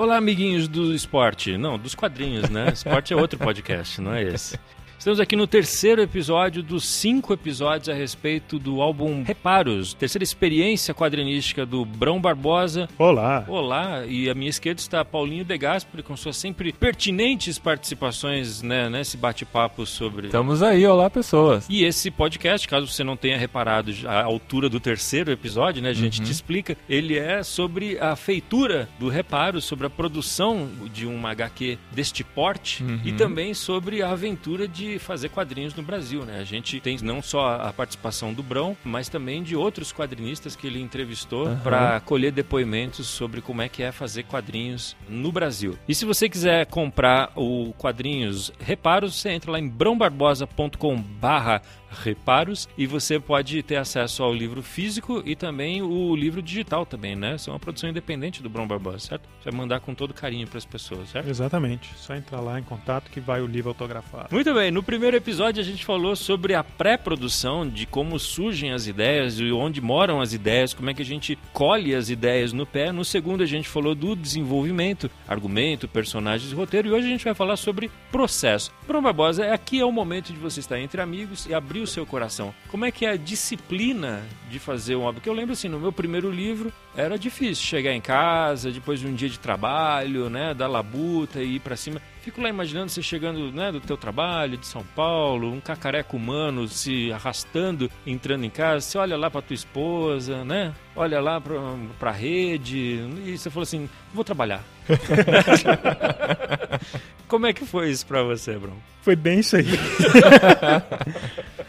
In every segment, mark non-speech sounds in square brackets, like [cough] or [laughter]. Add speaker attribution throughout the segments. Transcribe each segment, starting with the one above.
Speaker 1: Olá, amiguinhos do esporte. Não, dos quadrinhos, né? Esporte é outro podcast, não é esse. Estamos aqui no terceiro episódio dos cinco episódios a respeito do álbum Reparos, terceira experiência quadrinística do Brão Barbosa.
Speaker 2: Olá.
Speaker 1: Olá, e à minha esquerda está Paulinho De Gasperi com suas sempre pertinentes participações né, nesse bate-papo sobre.
Speaker 3: Estamos aí, olá pessoas.
Speaker 1: E esse podcast, caso você não tenha reparado a altura do terceiro episódio, né, a gente
Speaker 3: Uhum.
Speaker 1: te explica, ele é sobre a feitura do Reparos, sobre a produção de uma HQ deste porte
Speaker 3: Uhum.
Speaker 1: e também sobre a aventura de fazer quadrinhos no Brasil, né? A gente tem não só a participação do Brão, mas também de outros quadrinistas que ele entrevistou
Speaker 3: Aham.
Speaker 1: para colher depoimentos sobre como é que é fazer quadrinhos no Brasil. E se você quiser comprar o quadrinhos Reparos, você entra lá em brãobarbosa.com/barra reparos e você pode ter acesso ao livro físico e também o livro digital também, né? Isso é uma produção independente do Brão Barbosa, certo? Você vai mandar com todo carinho para as pessoas, certo?
Speaker 2: Exatamente. Só entrar lá em contato que vai o livro autografado.
Speaker 1: Muito bem, no primeiro episódio a gente falou sobre a pré-produção, de como surgem as ideias e onde moram as ideias, como é que a gente colhe as ideias no pé. No segundo a gente falou do desenvolvimento, argumento, personagens e roteiro. E hoje a gente vai falar sobre processo. Bruno Barbosa, aqui é o momento de você estar entre amigos e abrir o seu coração. Como é que é a disciplina de fazer um álbum? Porque eu lembro assim, no meu primeiro livro era difícil chegar em casa depois de um dia de trabalho, né, dar labuta e ir pra cima. Fico lá imaginando você chegando, né, do teu trabalho de São Paulo, um cacareco humano se arrastando, entrando em casa, você olha lá pra tua esposa, né? Olha lá pra, pra rede e você falou assim, vou trabalhar. [laughs] Como é que foi isso pra você, Bruno?
Speaker 2: Foi bem isso aí.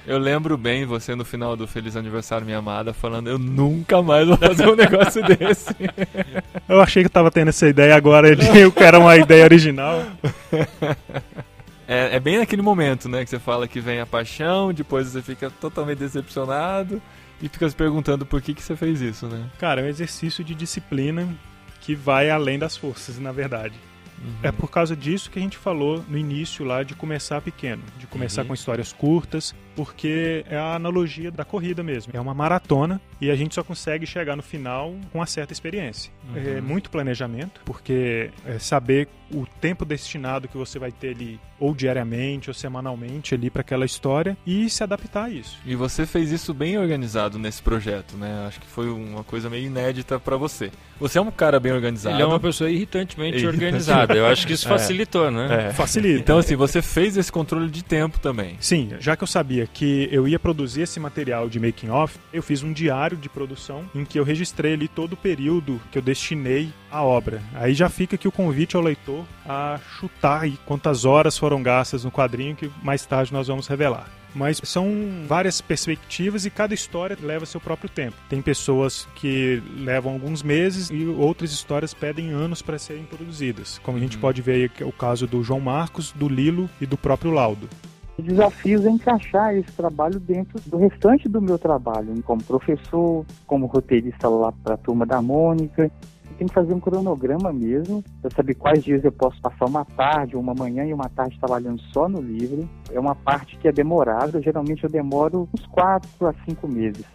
Speaker 3: Eu lembro bem você no final do Feliz Aniversário Minha Amada falando eu nunca mais vou fazer um negócio desse.
Speaker 2: Eu achei que eu tava tendo essa ideia agora, eu quero uma ideia original.
Speaker 3: É, é bem naquele momento, né, que você fala que vem a paixão, depois você fica totalmente decepcionado e fica se perguntando por que, que você fez isso, né?
Speaker 2: Cara, é um exercício de disciplina que vai além das forças, na verdade. É por causa disso que a gente falou no início lá de começar pequeno, de começar
Speaker 1: Uhum.
Speaker 2: com histórias curtas, porque é a analogia da corrida mesmo. É uma maratona e a gente só consegue chegar no final com uma certa experiência.
Speaker 3: Uhum.
Speaker 2: É muito planejamento, porque é saber o tempo destinado que você vai ter ali, ou diariamente ou semanalmente ali para aquela história e se adaptar a isso.
Speaker 3: E você fez isso bem organizado nesse projeto, né? Acho que foi uma coisa meio inédita pra você. Você é um cara bem organizado.
Speaker 1: Ele é uma pessoa irritantemente
Speaker 3: Irritante.
Speaker 1: organizada. Eu acho que isso [laughs]
Speaker 3: É.
Speaker 1: facilitou, né?
Speaker 3: É.
Speaker 2: Facilita.
Speaker 3: Então, assim, você fez esse controle de tempo também.
Speaker 2: Sim, já que eu sabia que eu ia produzir esse material de making off, eu fiz um diário de produção em que eu registrei ali todo o período que eu destinei à obra. Aí já fica aqui o convite ao leitor a chutar aí quantas horas foram gastas no quadrinho que mais tarde nós vamos revelar. Mas são várias perspectivas e cada história leva seu próprio tempo. Tem pessoas que levam alguns meses e outras histórias pedem anos para serem produzidas. Como a gente
Speaker 3: Uhum.
Speaker 2: pode ver aí é o caso do João Marcos, do Lilo e do próprio Laudo.
Speaker 4: O desafio é encaixar esse trabalho dentro do restante do meu trabalho, como professor, como roteirista lá para a turma da Mônica. Tenho que fazer um cronograma mesmo, para saber quais dias eu posso passar uma tarde uma manhã e uma tarde trabalhando só no livro. É uma parte que é demorada, geralmente eu demoro uns quatro a cinco meses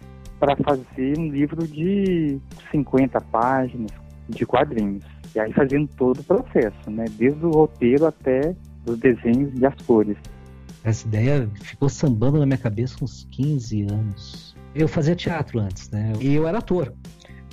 Speaker 4: para fazer um livro de 50 páginas de quadrinhos. E aí fazendo todo o processo, né? Desde o roteiro até os desenhos e as cores.
Speaker 5: Essa ideia ficou sambando na minha cabeça uns 15 anos. Eu fazia teatro antes, né? E eu era ator.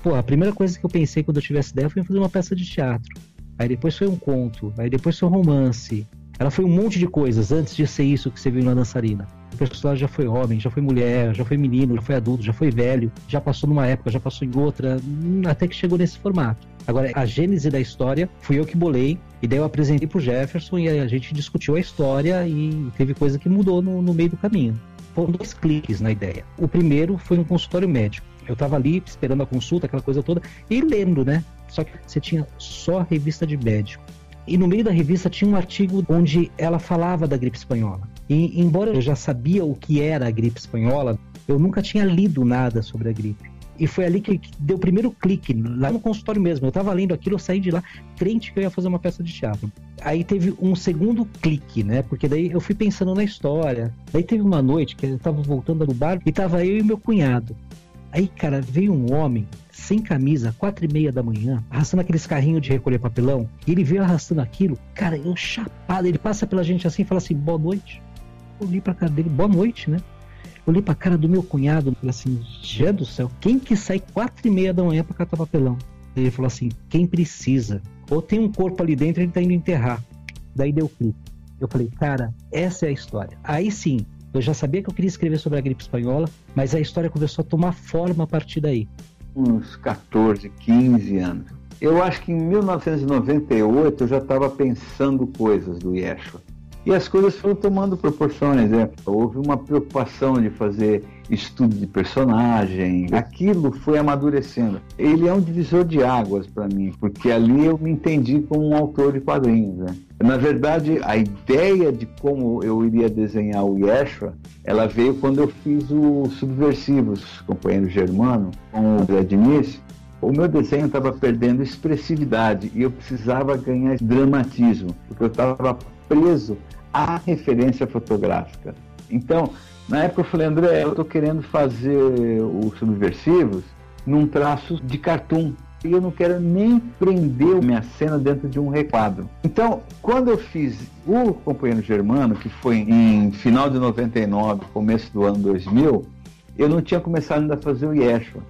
Speaker 5: Pô, a primeira coisa que eu pensei quando eu tive essa ideia foi fazer uma peça de teatro. Aí depois foi um conto, aí depois foi um romance. Ela foi um monte de coisas antes de ser isso que você viu na dançarina. O personagem já foi homem, já foi mulher, já foi menino, já foi adulto, já foi velho, já passou numa época, já passou em outra, hum, até que chegou nesse formato. Agora, a gênese da história fui eu que bolei, e daí eu apresentei pro Jefferson e a gente discutiu a história e teve coisa que mudou no, no meio do caminho. Foram dois cliques na ideia. O primeiro foi um consultório médico. Eu tava ali esperando a consulta, aquela coisa toda, e lendo, né? Só que você tinha só a revista de médico. E no meio da revista tinha um artigo onde ela falava da gripe espanhola. E embora eu já sabia o que era a gripe espanhola, eu nunca tinha lido nada sobre a gripe. E foi ali que deu o primeiro clique, lá no consultório mesmo. Eu tava lendo aquilo, eu saí de lá crente que eu ia fazer uma peça de teatro. Aí teve um segundo clique, né? Porque daí eu fui pensando na história. Daí teve uma noite que eu tava voltando do bar e tava eu e meu cunhado. Aí, cara, veio um homem sem camisa, quatro e meia da manhã, arrastando aqueles carrinhos de recolher papelão, e ele veio arrastando aquilo, cara, eu chapado, ele passa pela gente assim e fala assim, boa noite. Eu olhei pra cara dele, boa noite, né? Olhei pra cara do meu cunhado e falei assim, Jé do céu, quem que sai quatro e meia da manhã pra catar papelão? Ele falou assim, quem precisa. Ou tem um corpo ali dentro e ele tá indo enterrar. Daí deu clique. Eu falei, cara, essa é a história. Aí sim, eu já sabia que eu queria escrever sobre a gripe espanhola, mas a história começou a tomar forma a partir daí.
Speaker 6: Uns 14, 15 anos. Eu acho que em 1998 eu já estava pensando coisas do Yeshua. E as coisas foram tomando proporções. Né? Houve uma preocupação de fazer estudo de personagem. Aquilo foi amadurecendo. Ele é um divisor de águas para mim, porque ali eu me entendi como um autor de quadrinhos. Né? Na verdade, a ideia de como eu iria desenhar o Yeshua, ela veio quando eu fiz o Subversivos, companheiro germano, com o Brad Nice. O meu desenho estava perdendo expressividade e eu precisava ganhar dramatismo, porque eu estava preso à referência fotográfica. Então, na época eu falei, André, eu estou querendo fazer os subversivos num traço de cartoon. E eu não quero nem prender minha cena dentro de um requadro. Então, quando eu fiz o Companheiro Germano, que foi em final de 99, começo do ano 2000, eu não tinha começado ainda a fazer o Yeshua.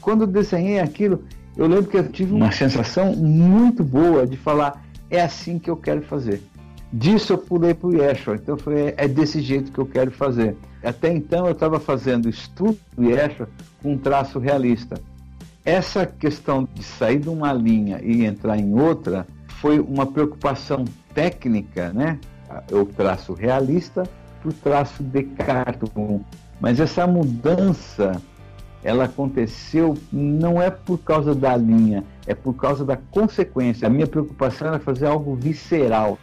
Speaker 6: Quando eu desenhei aquilo, eu lembro que eu tive uma sensação muito boa de falar: é assim que eu quero fazer. Disso eu pulei para o Yeshua. Então eu falei: é desse jeito que eu quero fazer. Até então eu estava fazendo estudo do Yeshua com um traço realista. Essa questão de sair de uma linha e entrar em outra foi uma preocupação técnica, né? O traço realista para o traço de cartoon. Mas essa mudança, ela aconteceu não é por causa da linha, é por causa da consequência. A minha preocupação era fazer algo visceral.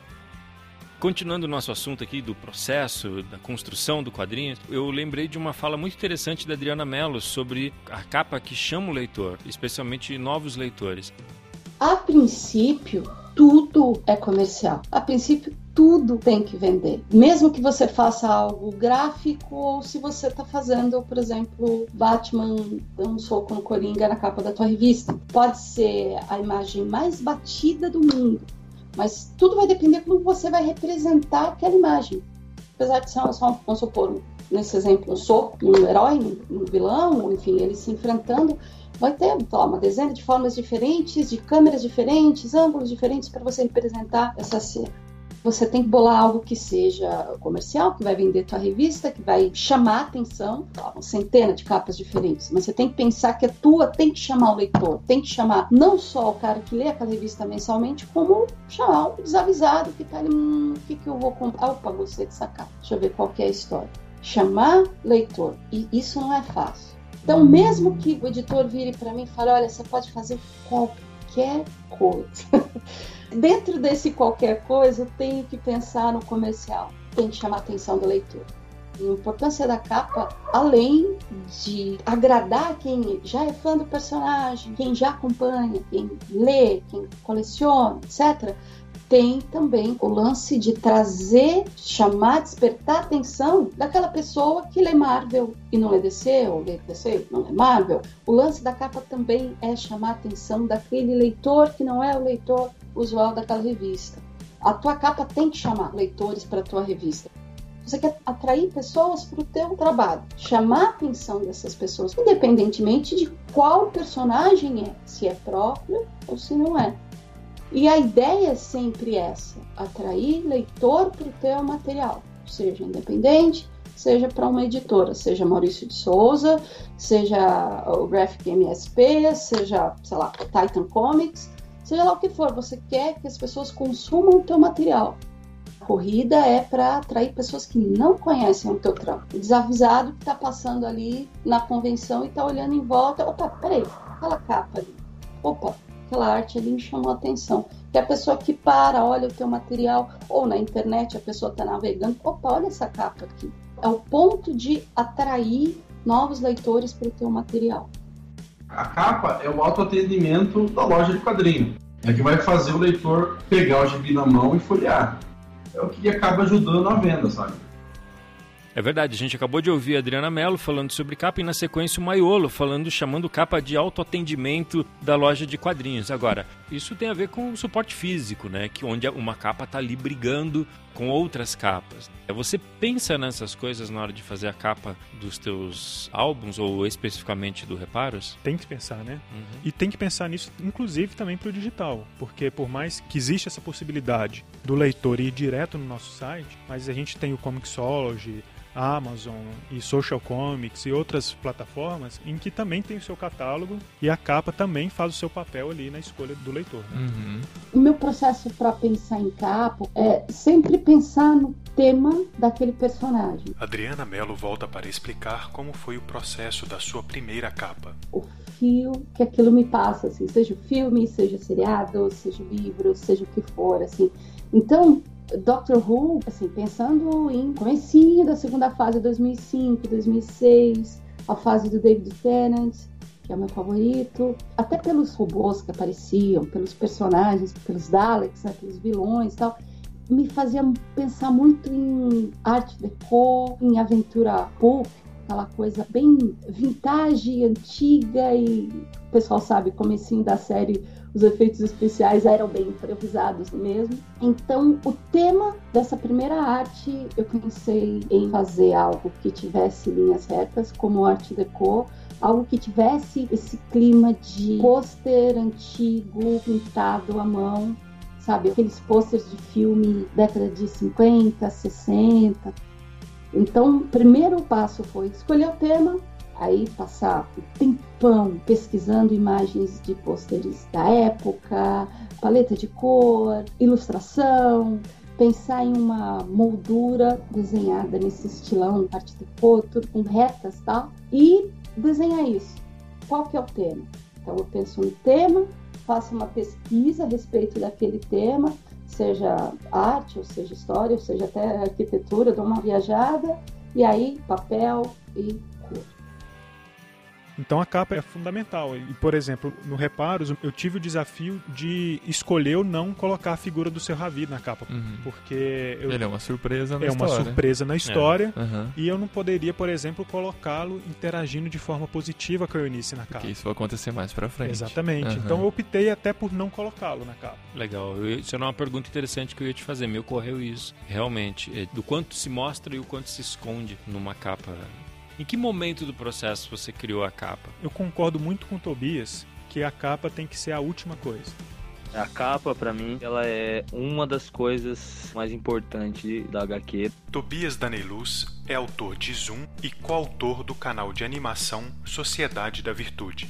Speaker 1: Continuando o nosso assunto aqui do processo, da construção do quadrinho, eu lembrei de uma fala muito interessante da Adriana Mello sobre a capa que chama o leitor, especialmente novos leitores.
Speaker 7: A princípio, tudo é comercial. A princípio, tudo tem que vender. Mesmo que você faça algo gráfico ou se você está fazendo, por exemplo, Batman dando um soco no Coringa na capa da tua revista. Pode ser a imagem mais batida do mundo mas tudo vai depender como você vai representar aquela imagem. Apesar de ser só, vamos supor, nesse exemplo, um soco, um herói, um vilão, enfim, eles se enfrentando, vai ter lá, uma dezena de formas diferentes, de câmeras diferentes, ângulos diferentes para você representar essa cena você tem que bolar algo que seja comercial, que vai vender tua revista, que vai chamar atenção, uma centena de capas diferentes, mas você tem que pensar que a tua tem que chamar o leitor, tem que chamar não só o cara que lê aquela revista mensalmente, como chamar o desavisado que tá ali, hum, o que, que eu vou comprar? Opa, gostei de sacar, deixa eu ver qual que é a história. Chamar leitor, e isso não é fácil. Então, mesmo que o editor vire para mim e fale, olha, você pode fazer qualquer coisa. [laughs] Dentro desse qualquer coisa, eu tenho que pensar no comercial, tem que chamar a atenção do leitor. A importância da capa, além de agradar quem já é fã do personagem, quem já acompanha, quem lê, quem coleciona, etc., tem também o lance de trazer, chamar, despertar a atenção daquela pessoa que lê Marvel e não lê DC, ou lê DC e não lê Marvel. O lance da capa também é chamar a atenção daquele leitor que não é o leitor usual daquela revista. A tua capa tem que chamar leitores para a tua revista. Você quer atrair pessoas para o teu trabalho, chamar a atenção dessas pessoas, independentemente de qual personagem é, se é próprio ou se não é. E a ideia é sempre essa: atrair leitor para o teu material, seja independente, seja para uma editora, seja Maurício de Souza, seja o Graphic MSP, seja, sei lá, Titan Comics, seja lá o que for, você quer que as pessoas consumam o teu material. A corrida é para atrair pessoas que não conhecem o teu trampo. Desavisado que está passando ali na convenção e está olhando em volta, opa, peraí, aquela capa ali, opa, aquela arte ali me chamou a atenção. Que a pessoa que para, olha o teu material, ou na internet a pessoa está navegando, opa, olha essa capa aqui. É o ponto de atrair novos leitores para o teu material.
Speaker 8: A capa é o autoatendimento da loja de quadrinho. É que vai fazer o leitor pegar o gibi na mão e folhear. É o que acaba ajudando a venda, sabe?
Speaker 1: É verdade, a gente acabou de ouvir a Adriana Mello falando sobre capa e na sequência o Maiolo falando, chamando capa de autoatendimento da loja de quadrinhos. Agora, isso tem a ver com o suporte físico, né? Que onde uma capa está ali brigando com outras capas. É, você pensa nessas coisas na hora de fazer a capa dos teus álbuns ou especificamente do Reparos?
Speaker 2: Tem que pensar, né?
Speaker 1: Uhum.
Speaker 2: E tem que pensar nisso, inclusive, também para o digital. Porque por mais que exista essa possibilidade do leitor ir direto no nosso site, mas a gente tem o Comixology, Amazon e Social Comics e outras plataformas em que também tem o seu catálogo e a capa também faz o seu papel ali na escolha do leitor. Né?
Speaker 3: Uhum.
Speaker 7: O meu processo para pensar em capa é sempre pensar no tema daquele personagem.
Speaker 2: Adriana Mello volta para explicar como foi o processo da sua primeira capa.
Speaker 7: O fio que aquilo me passa, assim, seja o filme, seja o seriado, seja o livro, seja o que for, assim. Então, Doctor Who, assim, pensando em comecinho da segunda fase, 2005, 2006, a fase do David Tennant, que é o meu favorito, até pelos robôs que apareciam, pelos personagens, pelos Daleks, né, pelos vilões e tal, me fazia pensar muito em arte deco, em aventura pulp, aquela coisa bem vintage, antiga e o pessoal sabe, comecinho da série os efeitos especiais eram bem improvisados mesmo. Então, o tema dessa primeira arte, eu pensei em fazer algo que tivesse linhas retas, como arte deco, algo que tivesse esse clima de pôster antigo, pintado à mão, sabe? Aqueles pôsteres de filme década de 50, 60. Então, o primeiro passo foi escolher o tema, aí passar o tempão pesquisando imagens de pôsteres da época, paleta de cor, ilustração, pensar em uma moldura desenhada nesse estilão, arte de tudo com retas tal, e desenhar isso. Qual que é o tema? Então eu penso no tema, faço uma pesquisa a respeito daquele tema, seja arte, ou seja história, ou seja até arquitetura, dou uma viajada, e aí papel e
Speaker 2: então a capa é fundamental. E, por exemplo, no Reparos, eu tive o desafio de escolher ou não colocar a figura do seu Ravi na capa.
Speaker 3: Uhum.
Speaker 2: Porque. Eu...
Speaker 3: Ele é uma surpresa na
Speaker 2: é
Speaker 3: história.
Speaker 2: É uma surpresa na história.
Speaker 3: É. Uhum.
Speaker 2: E eu não poderia, por exemplo, colocá-lo interagindo de forma positiva com a Eunice na capa.
Speaker 3: Porque isso vai acontecer mais pra frente.
Speaker 2: Exatamente.
Speaker 3: Uhum.
Speaker 2: Então eu optei até por não colocá-lo na capa.
Speaker 1: Legal. Isso era uma pergunta interessante que eu ia te fazer. Me ocorreu isso. Realmente. É, do quanto se mostra e o quanto se esconde numa capa em que momento do processo você criou a capa?
Speaker 2: Eu concordo muito com o Tobias que a capa tem que ser a última coisa.
Speaker 9: A capa, para mim, ela é uma das coisas mais importantes da HQ.
Speaker 2: Tobias Daneluz é autor de Zoom e coautor do canal de animação Sociedade da Virtude.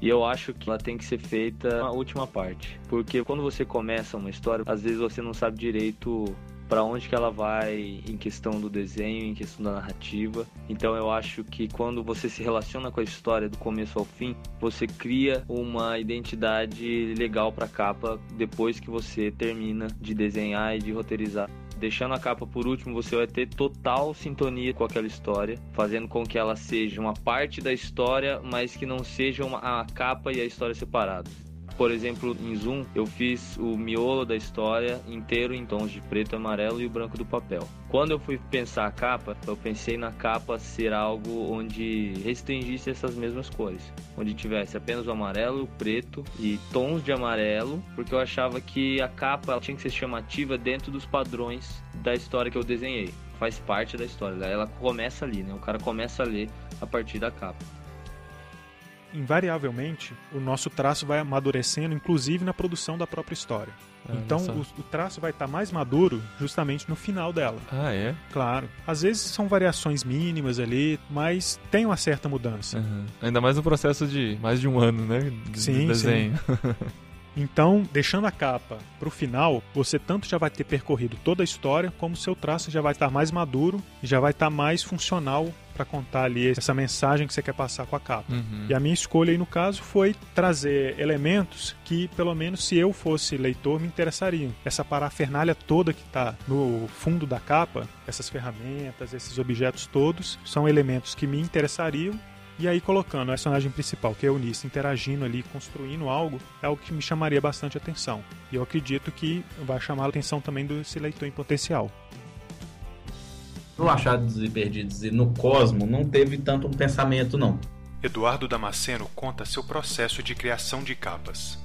Speaker 9: E eu acho que ela tem que ser feita na última parte. Porque quando você começa uma história, às vezes você não sabe direito para onde que ela vai em questão do desenho, em questão da narrativa. Então eu acho que quando você se relaciona com a história do começo ao fim, você cria uma identidade legal para a capa depois que você termina de desenhar e de roteirizar. Deixando a capa por último, você vai ter total sintonia com aquela história, fazendo com que ela seja uma parte da história, mas que não seja uma, a capa e a história separados. Por exemplo, em Zoom, eu fiz o miolo da história inteiro em tons de preto, amarelo e o branco do papel. Quando eu fui pensar a capa, eu pensei na capa ser algo onde restringisse essas mesmas cores, onde tivesse apenas o amarelo, o preto e tons de amarelo, porque eu achava que a capa tinha que ser chamativa dentro dos padrões da história que eu desenhei. Faz parte da história, ela começa ali, né? O cara começa a ler a partir da capa
Speaker 2: invariavelmente, o nosso traço vai amadurecendo, inclusive na produção da própria história. Ah, então, o, o, traço vai estar tá mais maduro justamente no final dela.
Speaker 3: Ah, é?
Speaker 2: Claro. Às vezes são variações mínimas ali, mas tem uma certa mudança.
Speaker 3: Uhum. Ainda mais no processo de mais de um ano, né? De,
Speaker 2: sim,
Speaker 3: de desenho.
Speaker 2: Sim. [laughs] Então, deixando a capa para o final, você tanto já vai ter percorrido toda a história, como seu traço já vai estar mais maduro e já vai estar mais funcional para contar ali essa mensagem que você quer passar com a capa.
Speaker 3: Uhum.
Speaker 2: E a minha escolha aí no caso foi trazer elementos que, pelo menos se eu fosse leitor, me interessariam. Essa parafernália toda que está no fundo da capa, essas ferramentas, esses objetos todos, são elementos que me interessariam e aí colocando a personagem principal, que é a Eunice, interagindo ali, construindo algo, é algo que me chamaria bastante atenção. E eu acredito que vai chamar a atenção também desse leitor em potencial.
Speaker 10: No Achados e Perdidos e no Cosmo não teve tanto um pensamento, não.
Speaker 11: Eduardo Damasceno conta seu processo de criação de capas.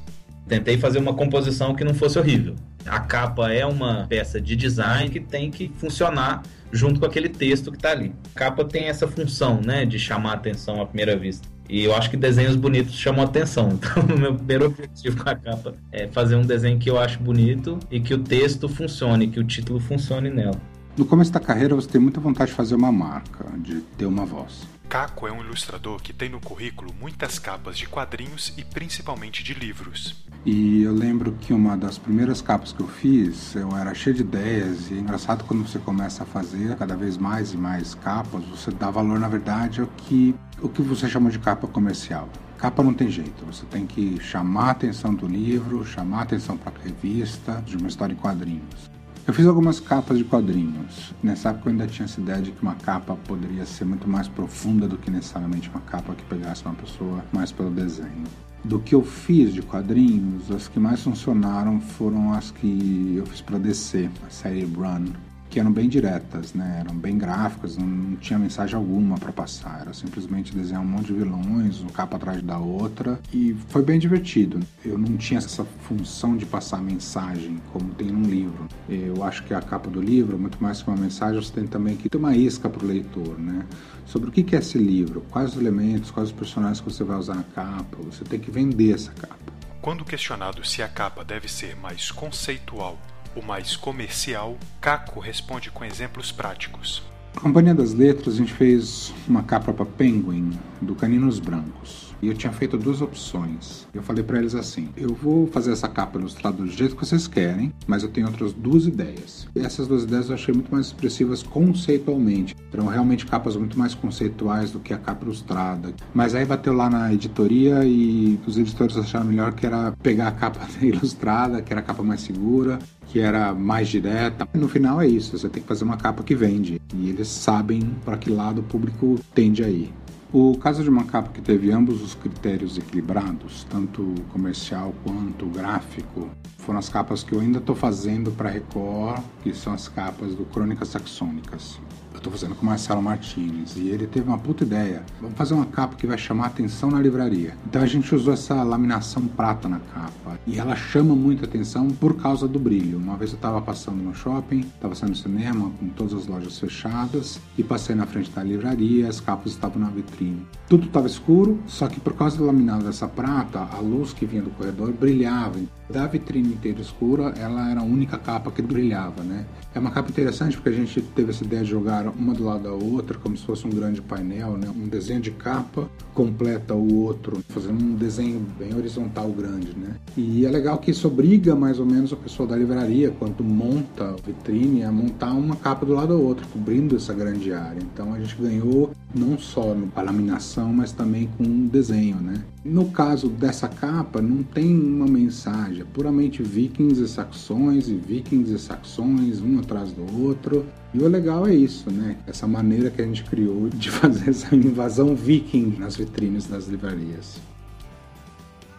Speaker 10: Tentei fazer uma composição que não fosse horrível. A capa é uma peça de design que tem que funcionar junto com aquele texto que está ali. A capa tem essa função, né, de chamar a atenção à primeira vista. E eu acho que desenhos bonitos chamam atenção. [laughs] Então, o meu primeiro objetivo com a capa é fazer um desenho que eu acho bonito e que o texto funcione, que o título funcione nela.
Speaker 12: No começo da carreira, você tem muita vontade de fazer uma marca, de ter uma voz.
Speaker 11: Caco é um ilustrador que tem no currículo muitas capas de quadrinhos e principalmente de livros.
Speaker 12: E eu lembro que uma das primeiras capas que eu fiz, eu era cheio de ideias. E é engraçado quando você começa a fazer cada vez mais e mais capas, você dá valor, na verdade, ao que, o que você chama de capa comercial. Capa não tem jeito, você tem que chamar a atenção do livro, chamar a atenção para a revista, de uma história em quadrinhos. Eu fiz algumas capas de quadrinhos. Nessa época eu ainda tinha essa ideia de que uma capa poderia ser muito mais profunda do que necessariamente uma capa que pegasse uma pessoa mais pelo desenho. Do que eu fiz de quadrinhos, as que mais funcionaram foram as que eu fiz para DC, a série Run, que eram bem diretas, né? Eram bem gráficas, não, não tinha mensagem alguma para passar. Era simplesmente desenhar um monte de vilões, uma capa atrás da outra, e foi bem divertido. Eu não tinha essa função de passar mensagem como tem num livro. Eu acho que a capa do livro, muito mais que uma mensagem, você tem também que ter uma isca para o leitor, né? Sobre o que é esse livro, quais os elementos, quais os personagens que você vai usar na capa. Você tem que vender essa capa.
Speaker 11: Quando questionado se a capa deve ser mais conceitual o mais comercial, Caco responde com exemplos práticos.
Speaker 12: Companhia das Letras, a gente fez uma capa para Penguin, do Caninos Brancos. E eu tinha feito duas opções. Eu falei para eles assim: eu vou fazer essa capa ilustrada do jeito que vocês querem, mas eu tenho outras duas ideias. E essas duas ideias eu achei muito mais expressivas conceitualmente. Eram realmente capas muito mais conceituais do que a capa ilustrada. Mas aí bateu lá na editoria e os editores acharam melhor que era pegar a capa [laughs] ilustrada, que era a capa mais segura, que era mais direta. No final é isso, você tem que fazer uma capa que vende. E eles sabem para que lado o público tende a ir. O caso de uma capa que teve ambos os critérios equilibrados, tanto comercial quanto gráfico, foram as capas que eu ainda estou fazendo para Record, que são as capas do Crônicas Saxônicas estou fazendo com o Marcelo Martinez. E ele teve uma puta ideia. Vamos fazer uma capa que vai chamar atenção na livraria. Então a gente usou essa laminação prata na capa. E ela chama muita atenção por causa do brilho. Uma vez eu estava passando no shopping, estava saindo no cinema com todas as lojas fechadas e passei na frente da livraria, as capas estavam na vitrine. Tudo estava escuro, só que por causa do laminado dessa prata, a luz que vinha do corredor brilhava. Da vitrine inteira escura, ela era a única capa que brilhava, né? É uma capa interessante porque a gente teve essa ideia de jogar uma do lado da outra, como se fosse um grande painel, né? Um desenho de capa completa o outro, fazendo um desenho bem horizontal grande, né? E é legal que isso obriga mais ou menos a pessoa da livraria, quando monta a vitrine, a montar uma capa do lado da outra, cobrindo essa grande área. Então a gente ganhou não só a laminação, mas também com um desenho, né? No caso dessa capa, não tem uma mensagem, é puramente vikings e saxões, e vikings e saxões, um atrás do outro. E o legal é isso, né? Essa maneira que a gente criou de [laughs] fazer essa invasão viking nas vitrines das livrarias.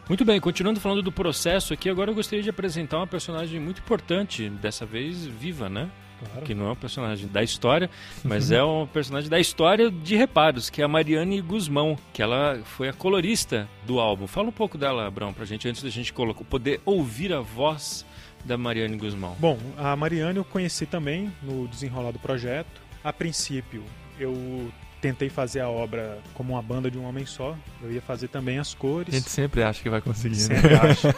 Speaker 1: Muito bem, continuando falando do processo aqui, agora eu gostaria de apresentar uma personagem muito importante, dessa vez viva, né? Claro. Que não é um personagem da história, mas [laughs] é um personagem da história de reparos, que é a Mariane Guzmão, que ela foi a colorista do álbum. Fala um pouco dela, Brão, pra gente, antes da gente poder ouvir a voz da Mariane Guzmão.
Speaker 2: Bom, a Mariane eu conheci também no desenrolar do projeto. A princípio, eu tentei fazer a obra como uma banda de um homem só. Eu ia fazer também as cores.
Speaker 3: A gente sempre acha que vai conseguir,
Speaker 2: né? sempre né? [laughs] acha.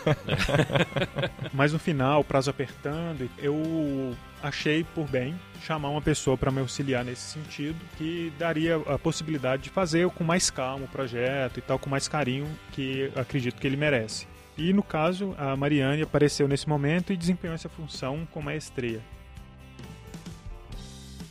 Speaker 2: Mas no final, o prazo apertando, eu achei por bem chamar uma pessoa para me auxiliar nesse sentido, que daria a possibilidade de fazer com mais calma o projeto e tal, com mais carinho que acredito que ele merece. E no caso, a Mariane apareceu nesse momento e desempenhou essa função com maestria.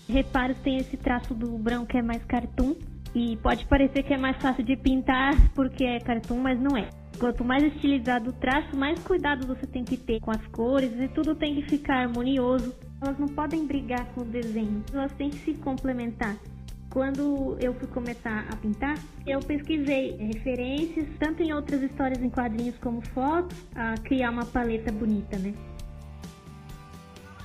Speaker 13: Reparos tem esse traço do branco que é mais cartoon e pode parecer que é mais fácil de pintar porque é cartoon, mas não é. Quanto mais estilizado o traço, mais cuidado você tem que ter com as cores e tudo tem que ficar harmonioso. Elas não podem brigar com o desenho, elas têm que se complementar. Quando eu fui começar a pintar, eu pesquisei referências, tanto em outras histórias em quadrinhos como fotos, a criar uma paleta bonita, né?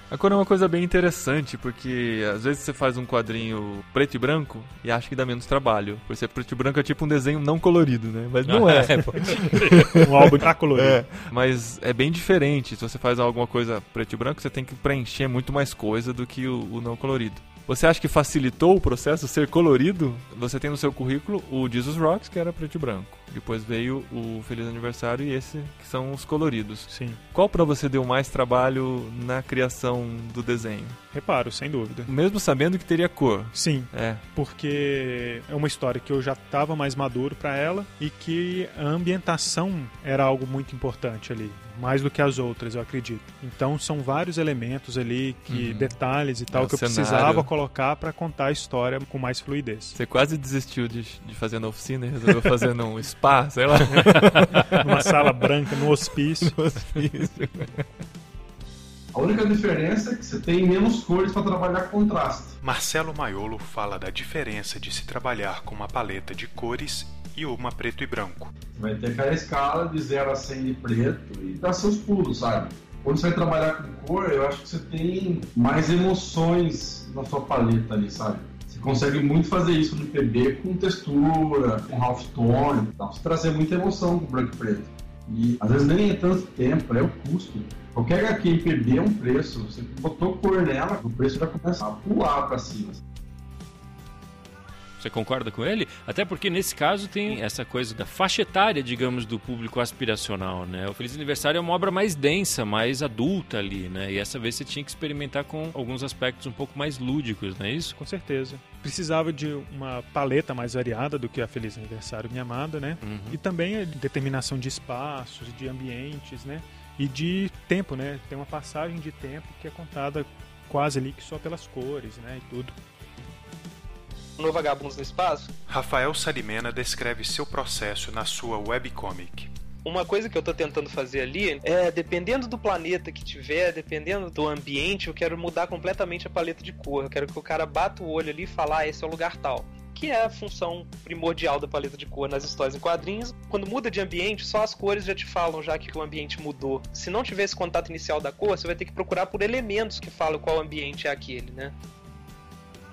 Speaker 3: A cor é uma coisa bem interessante, porque às vezes você faz um quadrinho preto e branco e acha que dá menos trabalho. Por ser preto e branco é tipo um desenho não colorido, né? Mas não é. [laughs]
Speaker 1: É,
Speaker 2: um álbum tá colorido.
Speaker 3: É, mas é bem diferente. Se você faz alguma coisa preto e branco, você tem que preencher muito mais coisa do que o, o não colorido. Você acha que facilitou o processo ser colorido? Você tem no seu currículo o Jesus Rocks, que era preto e branco. Depois veio o Feliz Aniversário e esse que são os coloridos.
Speaker 2: Sim.
Speaker 3: Qual para você deu mais trabalho na criação do desenho?
Speaker 2: Reparo, sem dúvida.
Speaker 3: Mesmo sabendo que teria cor.
Speaker 2: Sim.
Speaker 3: É.
Speaker 2: Porque é uma história que eu já estava mais maduro para ela e que a ambientação era algo muito importante ali, mais do que as outras, eu acredito. Então são vários elementos ali que
Speaker 3: Uhum.
Speaker 2: detalhes e tal
Speaker 3: É,
Speaker 2: que eu
Speaker 3: cenário.
Speaker 2: precisava colocar para contar a história com mais fluidez.
Speaker 3: Você quase desistiu de, de fazer na oficina e resolveu fazer [laughs] num spa, sei lá. [laughs]
Speaker 2: Numa sala branca, no hospício.
Speaker 3: No hospício.
Speaker 8: A única diferença é que você tem menos cores para trabalhar contraste.
Speaker 11: Marcelo Maiolo fala da diferença de se trabalhar com uma paleta de cores e uma preto e branco.
Speaker 8: Você vai ter aquela escala de 0 a 100 de preto e dá seus pulos, sabe? Quando você vai trabalhar com cor, eu acho que você tem mais emoções na sua paleta ali, sabe? Consegue muito fazer isso no PB com textura, com half tone, você trazer muita emoção com branco e preto. E às vezes nem é tanto tempo, é o custo. Qualquer HQ em PB é um preço. Você botou cor nela, o preço vai começar a pular pra cima.
Speaker 1: Você concorda com ele? Até porque nesse caso tem essa coisa da faixa etária, digamos, do público aspiracional, né? O Feliz Aniversário é uma obra mais densa, mais adulta ali, né? E essa vez você tinha que experimentar com alguns aspectos um pouco mais lúdicos, não é isso?
Speaker 2: Com certeza. Precisava de uma paleta mais variada do que a Feliz Aniversário Minha Amada, né?
Speaker 1: Uhum.
Speaker 2: E também a determinação de espaços, de ambientes, né? E de tempo, né? Tem uma passagem de tempo que é contada quase ali que só pelas cores, né? E tudo.
Speaker 14: No Vagabundos no Espaço,
Speaker 11: Rafael Salimena descreve seu processo na sua webcomic.
Speaker 14: uma coisa que eu tô tentando fazer ali é, dependendo do planeta que tiver, dependendo do ambiente, eu quero mudar completamente a paleta de cor. Eu quero que o cara bata o olho ali e fale, ah, esse é o lugar tal. Que é a função primordial da paleta de cor nas histórias em quadrinhos. Quando muda de ambiente, só as cores já te falam já que o ambiente mudou. Se não tiver esse contato inicial da cor, você vai ter que procurar por elementos que falam qual ambiente é aquele, né?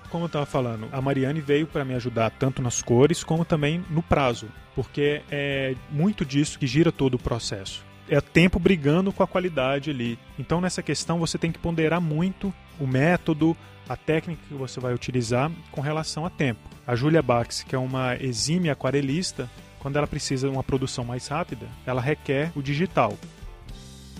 Speaker 2: Como eu estava falando, a Mariane veio para me ajudar tanto nas cores como também no prazo, porque é muito disso que gira todo o processo. É tempo brigando com a qualidade ali. Então, nessa questão, você tem que ponderar muito o método, a técnica que você vai utilizar com relação a tempo. A Julia Bax, que é uma exímia aquarelista, quando ela precisa de uma produção mais rápida, ela requer o digital.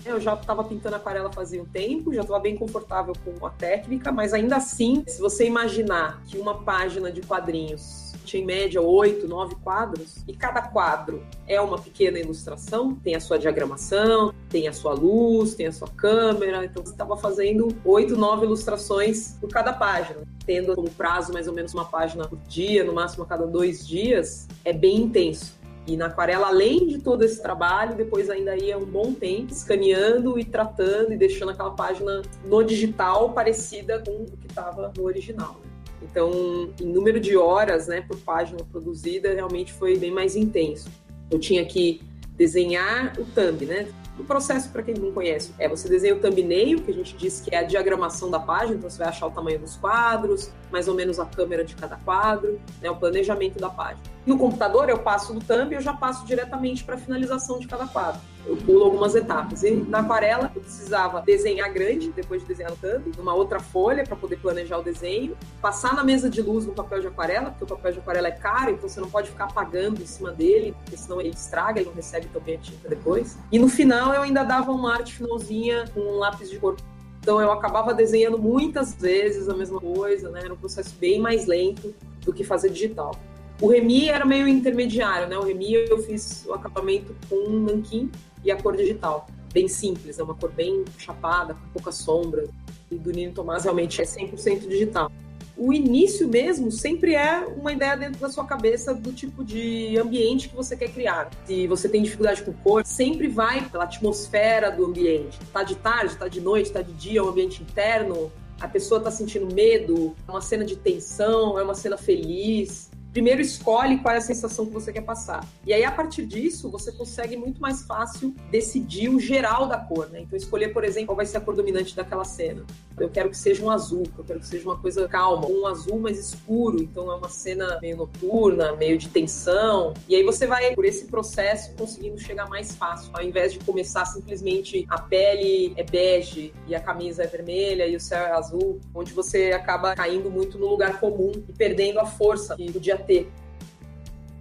Speaker 15: Eu já estava pintando aquarela fazia um tempo, já estava bem confortável com a técnica, mas ainda assim, se você imaginar que uma página de quadrinhos tinha em média oito, nove quadros, e cada quadro é uma pequena ilustração, tem a sua diagramação, tem a sua luz, tem a sua câmera, então você estava fazendo oito, nove ilustrações por cada página, tendo como prazo mais ou menos uma página por dia, no máximo a cada dois dias, é bem intenso. E na aquarela, além de todo esse trabalho, depois ainda ia um bom tempo escaneando e tratando e deixando aquela página no digital parecida com o que estava no original. né? Então, em número de horas né, por página produzida, realmente foi bem mais intenso. Eu tinha que desenhar o thumb, né? O processo, para quem não conhece, é você desenha o thumbnail, que a gente diz que é a diagramação da página, então você vai achar o tamanho dos quadros, mais ou menos a câmera de cada quadro, né, o planejamento da página. No computador, eu passo do thumb e eu já passo diretamente para a finalização de cada quadro. Eu pulo algumas etapas. E na aquarela, eu precisava desenhar grande, depois de desenhar no thumb, numa outra folha para poder planejar o desenho, passar na mesa de luz no papel de aquarela, porque o papel de aquarela é caro, então você não pode ficar apagando em cima dele, porque senão ele estraga, ele não recebe também a tinta depois. E no final, eu ainda dava uma arte finalzinha com um lápis de cor então eu acabava desenhando muitas vezes a mesma coisa, né? Era um processo bem mais lento do que fazer digital. O Remi era meio intermediário, né? O Remi eu fiz o acabamento com um nanquim e a cor digital. Bem simples, é uma cor bem chapada, com pouca sombra. E do Nino Tomás realmente é 100% digital. O início mesmo sempre é uma ideia dentro da sua cabeça do tipo de ambiente que você quer criar. Se você tem dificuldade com cor, sempre vai pela atmosfera do ambiente. Tá de tarde, tá de noite, tá de dia, é um ambiente interno, a pessoa tá sentindo medo, é uma cena de tensão, é uma cena feliz primeiro escolhe qual é a sensação que você quer passar. E aí, a partir disso, você consegue muito mais fácil decidir o geral da cor, né? Então, escolher, por exemplo, qual vai ser a cor dominante daquela cena. Eu quero que seja um azul, eu quero que seja uma coisa calma, um azul mais escuro, então é uma cena meio noturna, meio de tensão. E aí você vai, por esse processo, conseguindo chegar mais fácil, ao invés de começar simplesmente a pele é bege e a camisa é vermelha e o céu é azul, onde você acaba caindo muito no lugar comum e perdendo a força que podia ter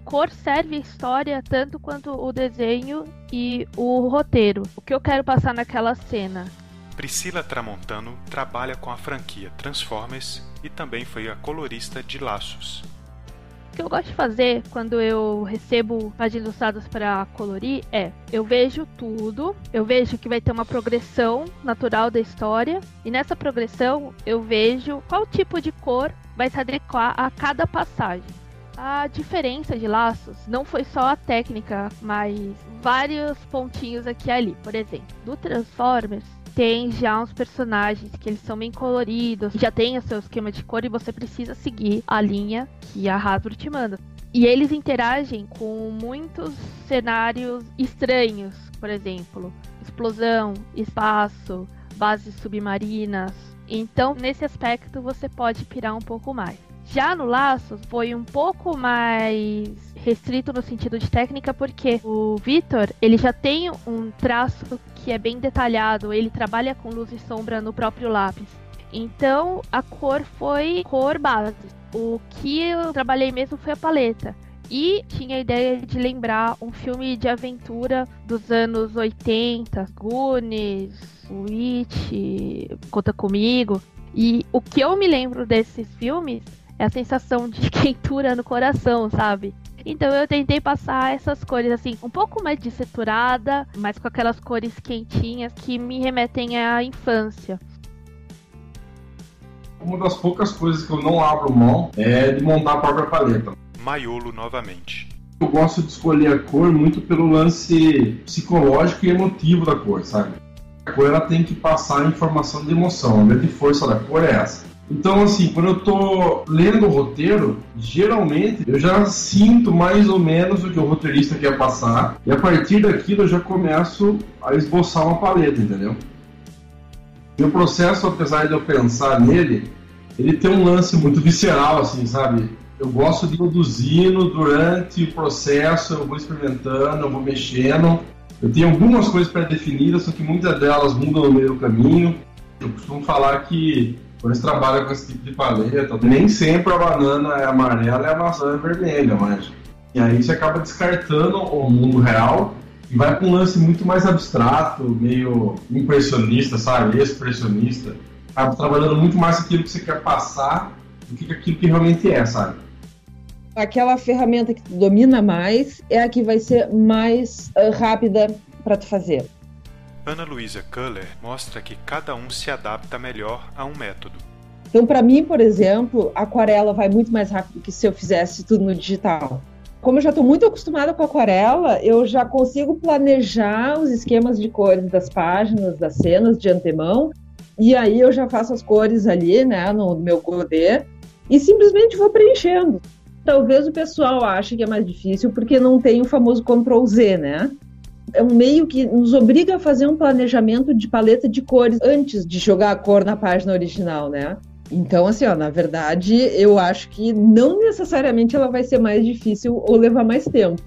Speaker 13: cor serve a história tanto quanto o desenho e o roteiro. O que eu quero passar naquela cena.
Speaker 11: Priscila Tramontano trabalha com a franquia Transformers e também foi a colorista de Laços.
Speaker 13: O que eu gosto de fazer quando eu recebo páginas ilustradas para colorir é: eu vejo tudo, eu vejo que vai ter uma progressão natural da história, e nessa progressão eu vejo qual tipo de cor vai se adequar a cada passagem. A diferença de laços não foi só a técnica, mas vários pontinhos aqui e ali. Por exemplo, do Transformers, tem já uns personagens que eles são bem coloridos, já tem o seu esquema de cor e você precisa seguir a linha que a Hasbro te manda. E eles interagem com muitos cenários estranhos, por exemplo, explosão, espaço, bases submarinas. Então, nesse aspecto, você pode pirar um pouco mais. Já no Laços foi um pouco mais restrito no sentido de técnica, porque o Vitor, ele já tem um traço que é bem detalhado, ele trabalha com luz e sombra no próprio lápis. Então, a cor foi cor base. O que eu trabalhei mesmo foi a paleta. E tinha a ideia de lembrar um filme de aventura dos anos 80, Goonies, Witch, Conta Comigo. E o que eu me lembro desses filmes é a sensação de [laughs] quentura no coração, sabe? Então eu tentei passar essas cores assim, um pouco mais dessaturada, mas com aquelas cores quentinhas que me remetem à infância.
Speaker 8: Uma das poucas coisas que eu não abro mão é de montar a própria paleta.
Speaker 11: Maiolo novamente.
Speaker 8: Eu gosto de escolher a cor muito pelo lance psicológico e emotivo da cor, sabe? A cor ela tem que passar a informação de emoção, a grande força da cor é essa. Então, assim, quando eu tô lendo o roteiro, geralmente eu já sinto mais ou menos o que o roteirista quer passar, e a partir daquilo eu já começo a esboçar uma paleta, entendeu? E o processo, apesar de eu pensar nele, ele tem um lance muito visceral, assim, sabe? Eu gosto de produzindo durante o processo, eu vou experimentando, eu vou mexendo. Eu tenho algumas coisas pré-definidas, só que muitas delas mudam no meio do caminho. Eu costumo falar que quando você trabalha com esse tipo de paleta, nem sempre a banana é amarela e a maçã é vermelha, mas. E aí você acaba descartando o mundo real e vai para um lance muito mais abstrato, meio impressionista, sabe? Expressionista. Acaba trabalhando muito mais aquilo que você quer passar do que aquilo que realmente é, sabe?
Speaker 16: Aquela ferramenta que tu domina mais é a que vai ser mais uh, rápida para tu fazer.
Speaker 11: Ana Luísa Kuller mostra que cada um se adapta melhor a um método.
Speaker 16: Então, para mim, por exemplo, aquarela vai muito mais rápido que se eu fizesse tudo no digital. Como eu já estou muito acostumada com aquarela, eu já consigo planejar os esquemas de cores das páginas, das cenas de antemão, e aí eu já faço as cores ali, né, no meu Godê, e simplesmente vou preenchendo. Talvez o pessoal ache que é mais difícil porque não tem o famoso Ctrl Z, né? É um meio que nos obriga a fazer um planejamento de paleta de cores antes de jogar a cor na página original, né? Então, assim, ó, na verdade, eu acho que não necessariamente ela vai ser mais difícil ou levar mais tempo.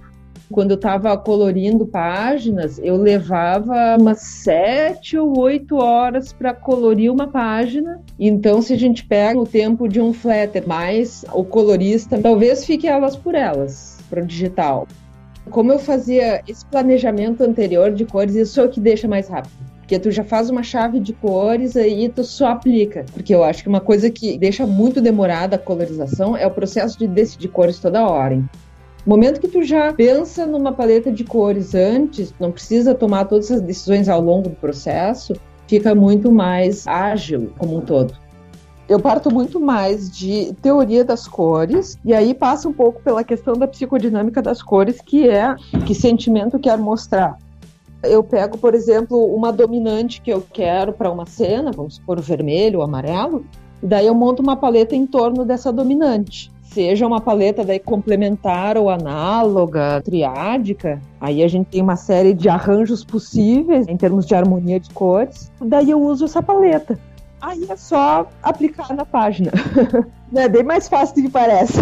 Speaker 16: Quando eu estava colorindo páginas, eu levava umas sete ou oito horas para colorir uma página. Então, se a gente pega o tempo de um flatter mais o colorista, talvez fique elas por elas, para o digital. Como eu fazia esse planejamento anterior de cores, isso é o que deixa mais rápido. Porque tu já faz uma chave de cores aí tu só aplica. Porque eu acho que uma coisa que deixa muito demorada a colorização é o processo de decidir cores toda hora. No momento que tu já pensa numa paleta de cores antes, não precisa tomar todas as decisões ao longo do processo, fica muito mais ágil como um todo eu parto muito mais de teoria das cores e aí passa um pouco pela questão da psicodinâmica das cores, que é que sentimento eu quero mostrar. Eu pego, por exemplo, uma dominante que eu quero para uma cena, vamos supor o vermelho, o amarelo, e daí eu monto uma paleta em torno dessa dominante. seja uma paleta daí complementar ou análoga, triádica, aí a gente tem uma série de arranjos possíveis em termos de harmonia de cores. Daí eu uso essa paleta. Aí é só aplicar na página. [laughs] é bem mais fácil do que parece.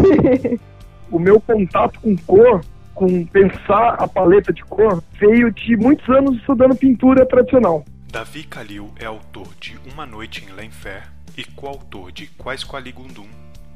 Speaker 16: [laughs]
Speaker 17: o meu contato com cor, com pensar a paleta de cor, veio de muitos anos estudando pintura tradicional.
Speaker 11: Davi Kalil é autor de Uma Noite em Lenfer e coautor de Quais Qualigundum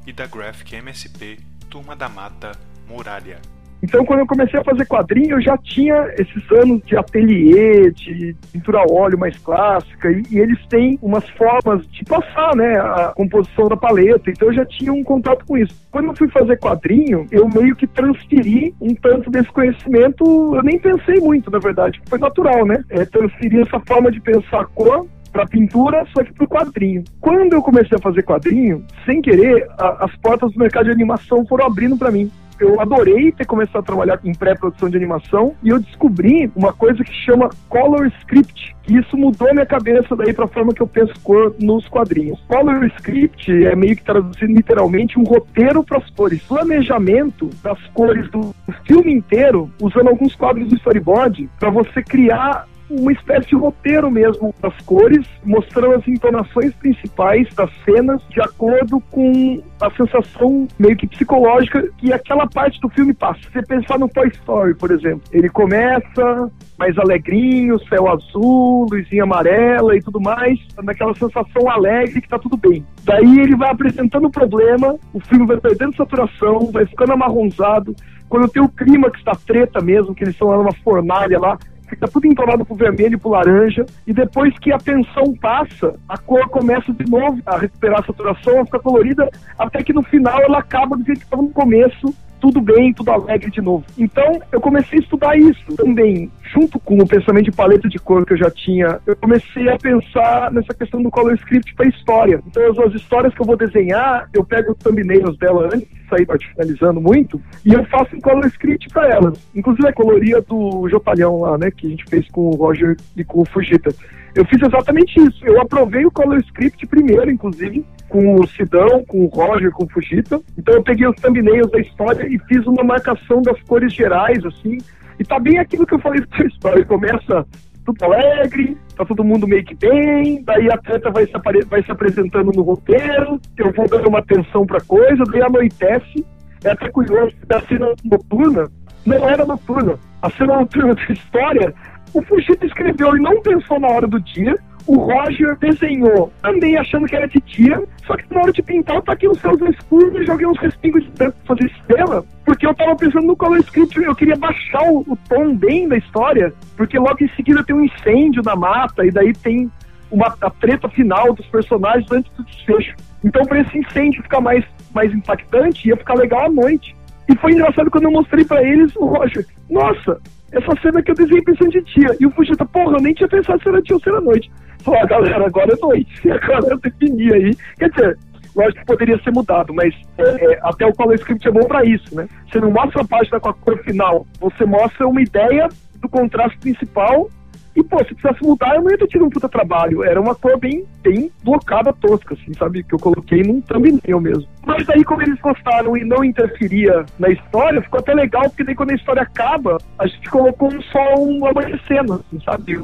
Speaker 11: e da Graphic MSP Turma da Mata Muralha.
Speaker 17: Então, quando eu comecei a fazer quadrinho, eu já tinha esses anos de ateliê, de pintura a óleo mais clássica, e, e, eles têm umas formas de passar, né, a composição da paleta. Então, eu já tinha um contato com isso. Quando eu fui fazer quadrinho, eu meio que transferi um tanto desse conhecimento. Eu nem pensei muito, na verdade, foi natural, né? É, transferir essa forma de pensar cor para pintura, só que para o quadrinho. Quando eu comecei a fazer quadrinho, sem querer, a, as portas do mercado de animação foram abrindo para mim eu adorei ter começado a trabalhar em pré-produção de animação e eu descobri uma coisa que chama Color Script, que isso mudou minha cabeça daí para a forma que eu penso cor nos quadrinhos. Color Script é meio que traduzido literalmente um roteiro para as cores, planejamento das cores do filme inteiro, usando alguns quadros do storyboard para você criar uma espécie de roteiro mesmo das cores, mostrando as entonações principais das cenas de acordo com a sensação meio que psicológica que aquela parte do filme passa. Se você pensar no Toy Story, por exemplo, ele começa mais alegrinho, céu azul, luzinha amarela e tudo mais, naquela sensação alegre que tá tudo bem. Daí ele vai apresentando o problema, o filme vai perdendo saturação, vai ficando amarronzado. Quando tem o clima que está treta mesmo, que eles estão lá numa fornalha lá, fica tudo entonado pro vermelho e pro laranja, e depois que a tensão passa, a cor começa de novo a recuperar a saturação, a ficar colorida, até que no final ela acaba do jeito que estava no começo, tudo bem, tudo alegre de novo. Então, eu comecei a estudar isso também, junto com o pensamento de paleta de cor que eu já tinha. Eu comecei a pensar nessa questão do color script para história. Então, as, as histórias que eu vou desenhar, eu pego os thumbnails dela antes de sair finalizando muito, e eu faço um color script para elas. Inclusive a coloria do Jotalhão lá, né, que a gente fez com o Roger e com o Fujita. Eu fiz exatamente isso. Eu aprovei o color script primeiro, inclusive, com o Sidão, com o Roger, com o Fujita. Então eu peguei os thumbnails da história e fiz uma marcação das cores gerais, assim. E tá bem aquilo que eu falei [laughs] da história. Começa tudo alegre, tá todo mundo meio que bem, daí a treta vai se, vai se apresentando no roteiro, eu vou dando uma atenção pra coisa, daí anoitece. É até curioso, da cena noturna, não era noturna. A cena noturna da história, o Fujita escreveu e não pensou na hora do dia, o Roger desenhou também achando que era de dia, só que na hora de pintar eu taquei os céus escuros e joguei uns respingos de branco pra fazer estrela, porque eu tava pensando no color script, eu queria baixar o, o, tom bem da história, porque logo em seguida tem um incêndio na mata, e daí tem uma, a treta final dos personagens antes do desfecho. Então, para esse incêndio ficar mais, mais impactante, ia ficar legal à noite. E foi engraçado quando eu mostrei para eles o Roger. Nossa, essa cena que eu desenhei pensando de dia. E o Fujita, porra, eu nem tinha pensado se era dia ou se era noite. Ah, galera, agora é noite. [laughs] Agora eu defini aí. Quer dizer, lógico que poderia ser mudado, mas é, é, até o Color Script é bom para isso, né? Você não mostra a página com a cor final, você mostra uma ideia do contraste principal e, pô, se precisasse mudar, eu não ia ter tido um puta trabalho. Era uma cor bem, bem blocada, tosca, assim, sabe? Que eu coloquei num thumbnail mesmo. Mas aí, como eles gostaram e não interferia na história, ficou até legal, porque daí quando a história acaba, a gente colocou um sol amanhecendo, assim, sabe? E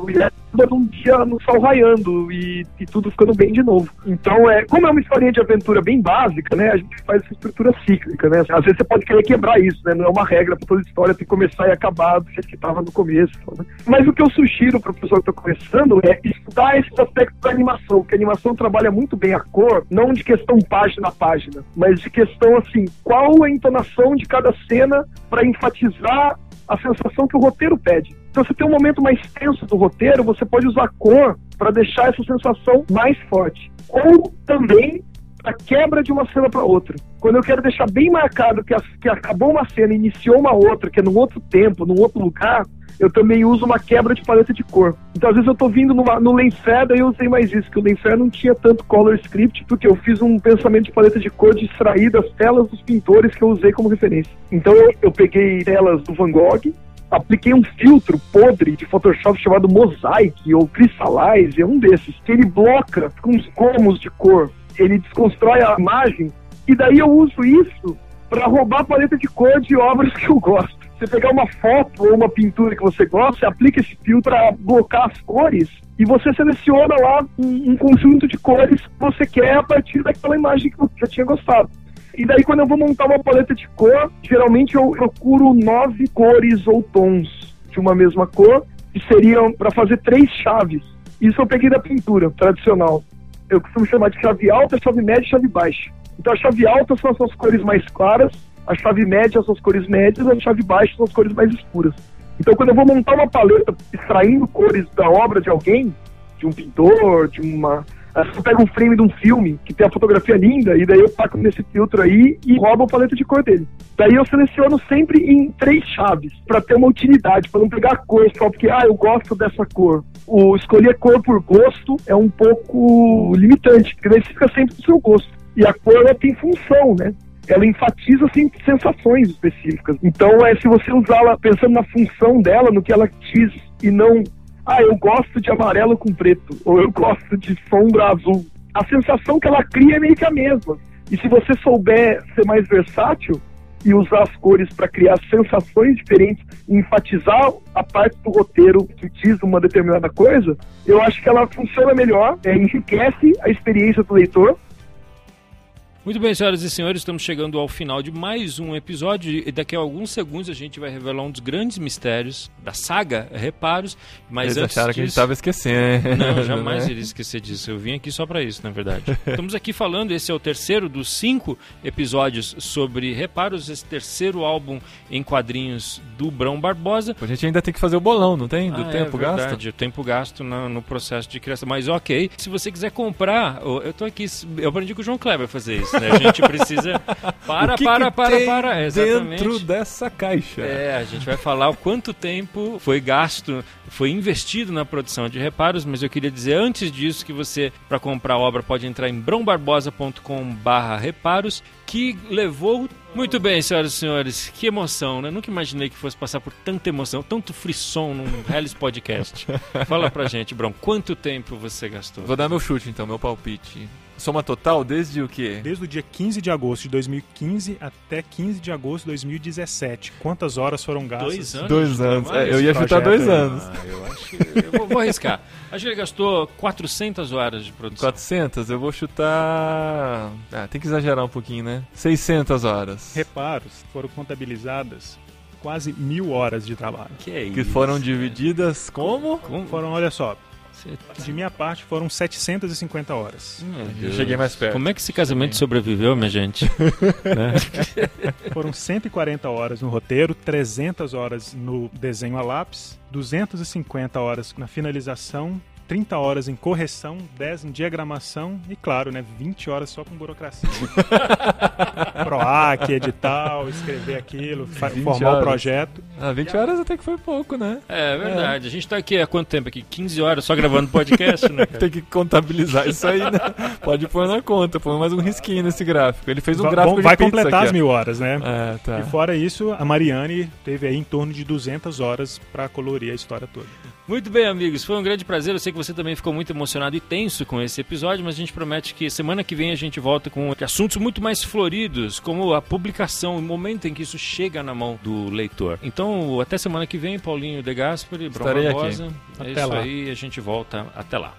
Speaker 17: um dia no sol raiando e, e, tudo ficando bem de novo. Então, é, como é uma historinha de aventura bem básica, né? A gente faz essa estrutura cíclica, né? Às vezes você pode querer quebrar isso, né? Não é uma regra para toda história, tem que começar e acabar do jeito que estava no começo. Né? Mas o que eu sugiro para o pessoal que está começando é estudar esses aspectos da animação, porque a animação trabalha muito bem a cor, não de questão página a página, mas de questão assim, qual a entonação de cada cena para enfatizar a sensação que o roteiro pede. Então, se tem um momento mais tenso do roteiro, você pode usar cor para deixar essa sensação mais forte. Ou também a quebra de uma cena para outra. Quando eu quero deixar bem marcado que, a, que acabou uma cena e iniciou uma outra, que é num outro tempo, num outro lugar, eu também uso uma quebra de paleta de cor. Então, às vezes eu tô vindo numa, no Lenfer, daí eu usei mais isso, que o Lenfer não tinha tanto color script, porque eu fiz um pensamento de paleta de cor extrair das telas dos pintores que eu usei como referência. Então, eu, eu peguei telas do Van Gogh, apliquei um filtro podre de Photoshop chamado Mosaic ou Crystallize, é um desses, que ele bloca com os comos de cor, ele desconstrói a imagem, e daí eu uso isso para roubar a paleta de cor de obras que eu gosto. Você pegar uma foto ou uma pintura que você gosta, você aplica esse filtro para blocar as cores e você seleciona lá um, um conjunto de cores que você quer a partir daquela imagem que você já tinha gostado. E daí, quando eu vou montar uma paleta de cor, geralmente eu procuro nove cores ou tons de uma mesma cor, que seriam para fazer três chaves. Isso eu peguei da pintura tradicional. Eu costumo chamar de chave alta, chave média e chave baixa. Então, a chave alta são as cores mais claras, a chave média são as cores médias, a chave baixa são as cores mais escuras. Então, quando eu vou montar uma paleta extraindo cores da obra de alguém, de um pintor, de uma. Eu pego um frame de um filme que tem a fotografia linda, e daí eu taco nesse filtro aí e roubo a paleta de cor dele. Daí eu seleciono sempre em três chaves, para ter uma utilidade, para não pegar a cor só porque, ah, eu gosto dessa cor. O escolher cor por gosto é um pouco limitante, porque daí você fica sempre do seu gosto. E a cor ela tem função, né? Ela enfatiza assim, sensações específicas. Então, é se você usá-la pensando na função dela, no que ela diz, e não, ah, eu gosto de amarelo com preto, ou eu gosto de sombra azul. A sensação que ela cria é meio que a mesma. E se você souber ser mais versátil e usar as cores para criar sensações diferentes, enfatizar a parte do roteiro que diz uma determinada coisa, eu acho que ela funciona melhor, é, enriquece a experiência do leitor
Speaker 1: muito bem, senhoras e senhores, estamos chegando ao final de mais um episódio e daqui a alguns segundos a gente vai revelar um dos grandes mistérios da saga Reparos. Mas
Speaker 3: Eles
Speaker 1: antes
Speaker 3: acharam
Speaker 1: disso...
Speaker 3: que a gente estava esquecendo.
Speaker 1: Não, [laughs] jamais
Speaker 3: né?
Speaker 1: iria esquecer disso. Eu vim aqui só para isso, na verdade. estamos aqui falando, esse é o terceiro dos cinco episódios sobre Reparos, esse terceiro álbum em quadrinhos do Brão Barbosa.
Speaker 3: A gente ainda tem que fazer o bolão, não tem? Do
Speaker 1: ah,
Speaker 3: tempo
Speaker 1: é verdade,
Speaker 3: gasto?
Speaker 1: o tempo gasto no, no, processo de criação. Mas ok, se você quiser comprar, eu tô aqui, eu aprendi com o João Kleber fazer isso, né? A gente precisa. [laughs] Para,
Speaker 3: o que
Speaker 1: para,
Speaker 3: que
Speaker 1: para,
Speaker 3: tem
Speaker 1: para. Exatamente.
Speaker 3: Dentro dessa caixa.
Speaker 1: É, a gente vai falar o quanto tempo foi gasto, foi investido na produção de reparos, mas eu queria dizer antes disso que você, para comprar a obra, pode entrar em brombarbosa.com/barra reparos, que levou. Muito bem, senhoras e senhores, que emoção, né? Nunca imaginei que fosse passar por tanta emoção, tanto frisson num [laughs] Hellis Podcast. Fala pra gente, Brom, quanto tempo você gastou?
Speaker 3: Vou dar meu chute então, meu palpite. Soma total desde o quê?
Speaker 2: Desde o dia 15 de agosto de 2015 até 15 de agosto de 2017. Quantas horas foram gastas?
Speaker 1: Dois anos.
Speaker 3: Dois anos. É, eu ia chutar dois
Speaker 2: aí.
Speaker 3: anos.
Speaker 1: Ah, eu acho que. Eu vou, vou arriscar. Acho que ele gastou 400 horas de produção.
Speaker 3: 400? Eu vou chutar. Ah, tem que exagerar um pouquinho, né? 600 horas.
Speaker 2: Reparos foram contabilizadas quase mil horas de trabalho.
Speaker 1: Que é
Speaker 3: Que
Speaker 1: isso?
Speaker 3: foram divididas como?
Speaker 1: Como?
Speaker 2: Foram, olha só, de minha parte foram 750 horas.
Speaker 3: Eu cheguei mais perto.
Speaker 1: Como é que esse casamento sobreviveu, minha gente? [laughs] Né?
Speaker 2: Foram 140 horas no roteiro, 300 horas no desenho a lápis, 250 horas na finalização, 30 horas em correção, 10 em diagramação e, claro, né, 20 horas só com burocracia. [laughs] PROAC, edital, escrever aquilo, fa-
Speaker 3: 20
Speaker 2: formar o
Speaker 3: horas.
Speaker 2: projeto.
Speaker 3: Ah, 20 horas até que foi pouco, né?
Speaker 1: É verdade. A gente tá aqui há quanto tempo aqui? 15 horas só gravando podcast, né, cara? [laughs]
Speaker 3: Tem que contabilizar isso aí, né? Pode pôr na conta, põe mais um risquinho nesse gráfico. Ele fez um
Speaker 2: Va-
Speaker 3: gráfico de
Speaker 2: vai
Speaker 3: pizza
Speaker 2: completar
Speaker 3: aqui,
Speaker 2: as mil horas, né?
Speaker 3: É, tá.
Speaker 2: E fora isso, a Mariane teve aí em torno de 200 horas para colorir a história toda.
Speaker 1: Muito bem, amigos. Foi um grande prazer. Eu sei que você também ficou muito emocionado e tenso com esse episódio, mas a gente promete que semana que vem a gente volta com assuntos muito mais floridos, como a publicação, o momento em que isso chega na mão do leitor. Então, até semana que vem, Paulinho De Gasperi,
Speaker 3: Estarei.
Speaker 1: Barbosa. É
Speaker 2: Até
Speaker 1: isso
Speaker 2: lá.
Speaker 1: aí, a gente volta até lá.